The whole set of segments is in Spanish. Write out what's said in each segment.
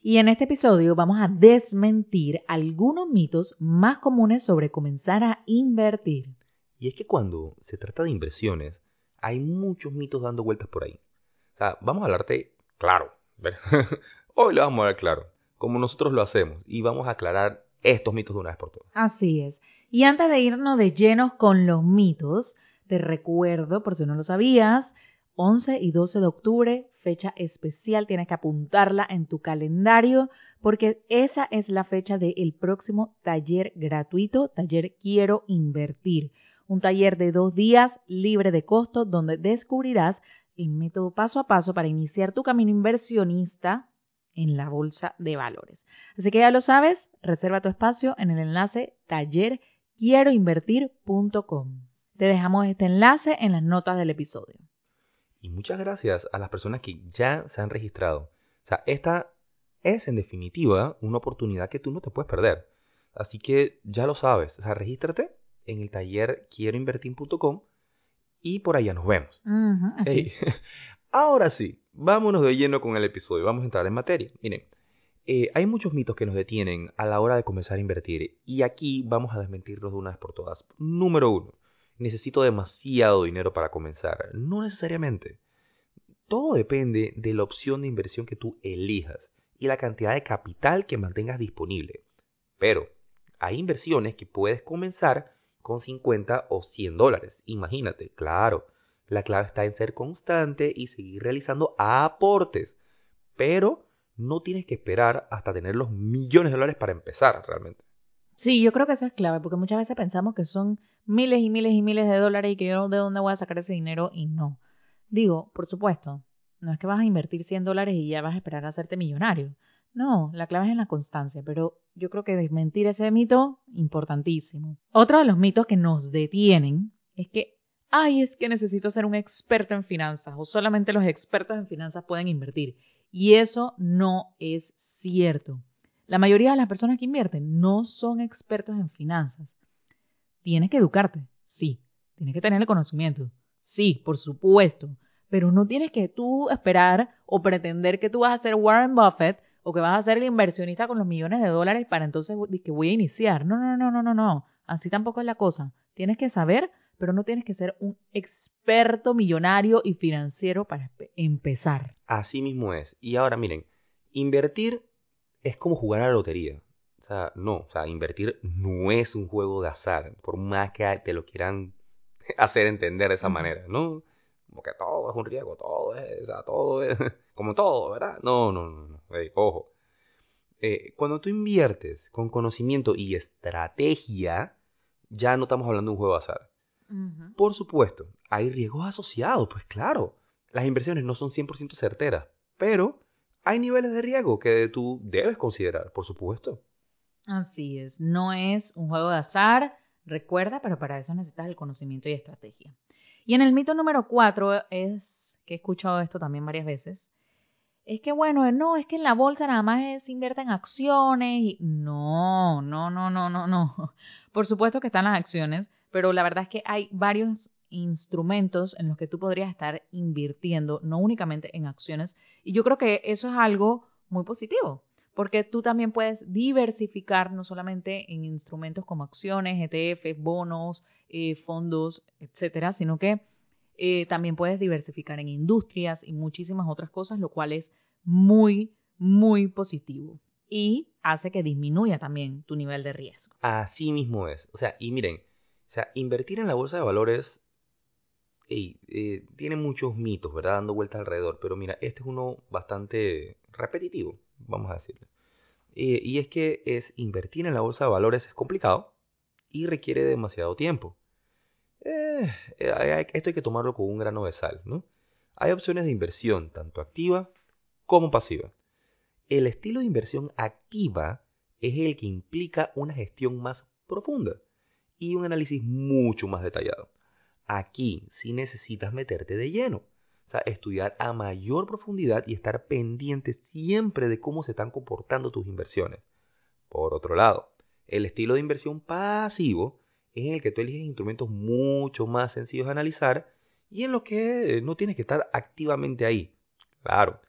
Y en este episodio vamos a desmentir algunos mitos más comunes sobre comenzar a invertir. Y es que cuando se trata de inversiones, hay muchos mitos dando vueltas por ahí. O sea, vamos a hablarte claro. Hoy lo vamos a hablar claro, como nosotros lo hacemos, y vamos a aclarar estos mitos de una vez por todas. Así es. Y antes de irnos de llenos con los mitos, te recuerdo, por si no lo sabías, 11 y 12 de octubre, fecha especial, tienes que apuntarla en tu calendario porque esa es la fecha del próximo taller gratuito, taller Quiero Invertir. Un taller de dos días libre de costo donde descubrirás el método paso a paso para iniciar tu camino inversionista en la bolsa de valores. Así que ya lo sabes, reserva tu espacio en el enlace tallerquieroinvertir.com. Te dejamos este enlace en las notas del episodio. Y muchas gracias a las personas que ya se han registrado. O sea, esta es en definitiva una oportunidad que tú no te puedes perder. Así que ya lo sabes. O sea, regístrate en el taller quieroinvertir.com y por allá nos vemos. Ahora sí, vámonos de lleno con el episodio. Vamos a entrar en materia. Miren, eh, hay muchos mitos que nos detienen a la hora de comenzar a invertir y aquí vamos a desmentirlos de una vez por todas. Número uno necesito demasiado dinero para comenzar. No necesariamente. Todo depende de la opción de inversión que tú elijas y la cantidad de capital que mantengas disponible. Pero hay inversiones que puedes comenzar con 50 o 100 dólares. Imagínate, claro. La clave está en ser constante y seguir realizando aportes. Pero no tienes que esperar hasta tener los millones de dólares para empezar realmente. Sí, yo creo que eso es clave, porque muchas veces pensamos que son miles y miles y miles de dólares y que yo de dónde voy a sacar ese dinero y no. Digo, por supuesto, no es que vas a invertir 100 dólares y ya vas a esperar a hacerte millonario. No, la clave es en la constancia, pero yo creo que desmentir ese mito, importantísimo. Otro de los mitos que nos detienen es que, ay, es que necesito ser un experto en finanzas o solamente los expertos en finanzas pueden invertir. Y eso no es cierto. La mayoría de las personas que invierten no son expertos en finanzas. Tienes que educarte, sí. Tienes que tener el conocimiento, sí, por supuesto. Pero no tienes que tú esperar o pretender que tú vas a ser Warren Buffett o que vas a ser el inversionista con los millones de dólares para entonces que voy a iniciar. No, no, no, no, no, no. Así tampoco es la cosa. Tienes que saber, pero no tienes que ser un experto millonario y financiero para empezar. Así mismo es. Y ahora miren, invertir es como jugar a la lotería. O sea, no, o sea, invertir no es un juego de azar, por más que te lo quieran hacer entender de esa manera, ¿no? Como que todo es un riesgo, todo es, o sea, todo es, como todo, ¿verdad? No, no, no, no, ojo. Eh, cuando tú inviertes con conocimiento y estrategia, ya no estamos hablando de un juego de azar. Por supuesto, hay riesgos asociados, pues claro. Las inversiones no son 100% certeras, pero hay niveles de riesgo que tú debes considerar, por supuesto. Así es, no es un juego de azar, recuerda, pero para eso necesitas el conocimiento y estrategia. Y en el mito número cuatro es, que he escuchado esto también varias veces, es que bueno, no, es que en la bolsa nada más es invierte en acciones y no, no, no, no, no, no. Por supuesto que están las acciones, pero la verdad es que hay varios instrumentos en los que tú podrías estar invirtiendo, no únicamente en acciones. Y yo creo que eso es algo muy positivo, porque tú también puedes diversificar no solamente en instrumentos como acciones, ETF, bonos, eh, fondos, etcétera, sino que eh, también puedes diversificar en industrias y muchísimas otras cosas, lo cual es muy, muy positivo y hace que disminuya también tu nivel de riesgo. Así mismo es. O sea, y miren, o sea, invertir en la bolsa de valores eh, tiene muchos mitos, ¿verdad? Dando vueltas alrededor, pero mira, este es uno bastante repetitivo, vamos a decirlo. Eh, y es que es invertir en la bolsa de valores es complicado y requiere demasiado tiempo. Eh, esto hay que tomarlo con un grano de sal, ¿no? Hay opciones de inversión, tanto activa como pasiva. El estilo de inversión activa es el que implica una gestión más profunda y un análisis mucho más detallado. Aquí sí necesitas meterte de lleno, o sea, estudiar a mayor profundidad y estar pendiente siempre de cómo se están comportando tus inversiones. Por otro lado, el estilo de inversión pasivo es en el que tú eliges instrumentos mucho más sencillos de analizar y en los que no tienes que estar activamente ahí. Claro,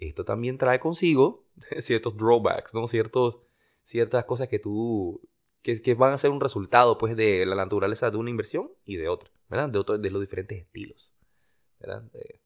esto también trae consigo ciertos drawbacks, ¿no? Ciertos, ciertas cosas que tú que, que, van a ser un resultado pues de la naturaleza de una inversión y de otra, De, los diferentes estilos. De,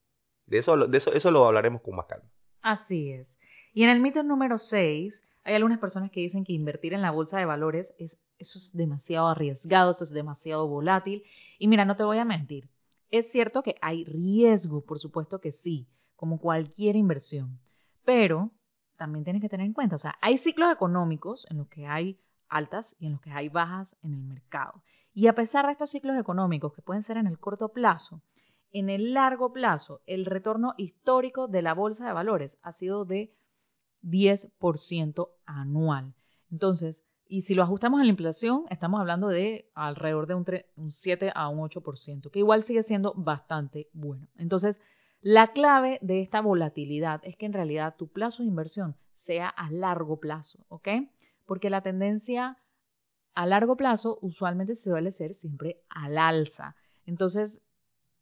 de, eso, de eso, eso lo hablaremos con más calma. Así es. Y en el mito número 6, hay algunas personas que dicen que invertir en la bolsa de valores es eso es demasiado arriesgado, eso es demasiado volátil. Y mira, no te voy a mentir. Es cierto que hay riesgo, por supuesto que sí, como cualquier inversión. Pero también tienes que tener en cuenta, o sea, hay ciclos económicos en los que hay altas y en los que hay bajas en el mercado. Y a pesar de estos ciclos económicos que pueden ser en el corto plazo, en el largo plazo, el retorno histórico de la bolsa de valores ha sido de 10% anual. Entonces, y si lo ajustamos a la inflación, estamos hablando de alrededor de un, un 7 a un 8%, que igual sigue siendo bastante bueno. Entonces, la clave de esta volatilidad es que en realidad tu plazo de inversión sea a largo plazo, ¿ok? Porque la tendencia a largo plazo usualmente se suele ser siempre al alza. Entonces,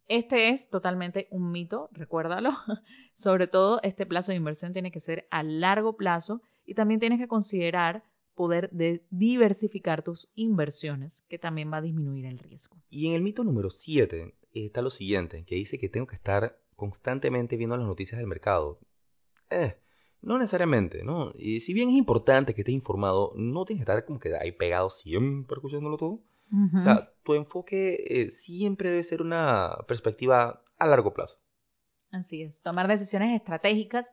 este es totalmente un mito, recuérdalo. Sobre todo, este plazo de inversión tiene que ser a largo plazo y también tienes que considerar poder de diversificar tus inversiones, que también va a disminuir el riesgo. Y en el mito número 7 está lo siguiente, que dice que tengo que estar constantemente viendo las noticias del mercado. Eh, no necesariamente, ¿no? Y si bien es importante que estés informado, no tienes que estar como que ahí pegado siempre escuchándolo todo. O sea, tu enfoque eh, siempre debe ser una perspectiva a largo plazo. Así es, tomar decisiones estratégicas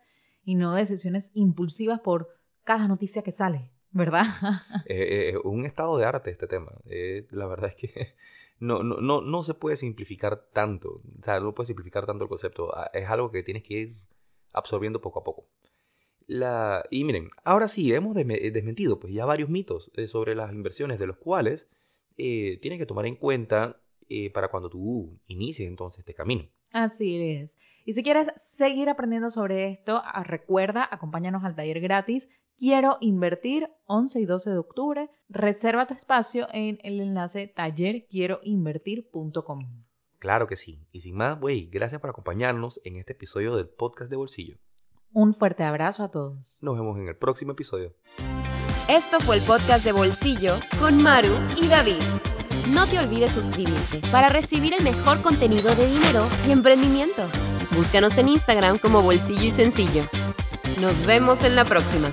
y no decisiones impulsivas por cada noticia que sale, ¿verdad? eh, eh, un estado de arte este tema. La verdad es que no, no, no, no se puede simplificar tanto. O sea, no puede simplificar tanto el concepto. Ah, es algo que tienes que ir absorbiendo poco a poco. La, y miren, ahora sí, hemos desmentido pues ya varios mitos eh, sobre las inversiones, de los cuales eh, tienes que tomar en cuenta eh, para cuando tú inicies entonces este camino. Así es. Y si quieres seguir aprendiendo sobre esto, ah, recuerda, acompáñanos al taller gratis Quiero invertir 11 y 12 de octubre. Reserva tu espacio en el enlace tallerquieroinvertir.com. Claro que sí. Y sin más, güey, gracias por acompañarnos en este episodio del podcast de Bolsillo. Un fuerte abrazo a todos. Nos vemos en el próximo episodio. Esto fue el podcast de Bolsillo con Maru y David. No te olvides suscribirte para recibir el mejor contenido de dinero y emprendimiento. Búscanos en Instagram como Bolsillo y Sencillo. Nos vemos en la próxima.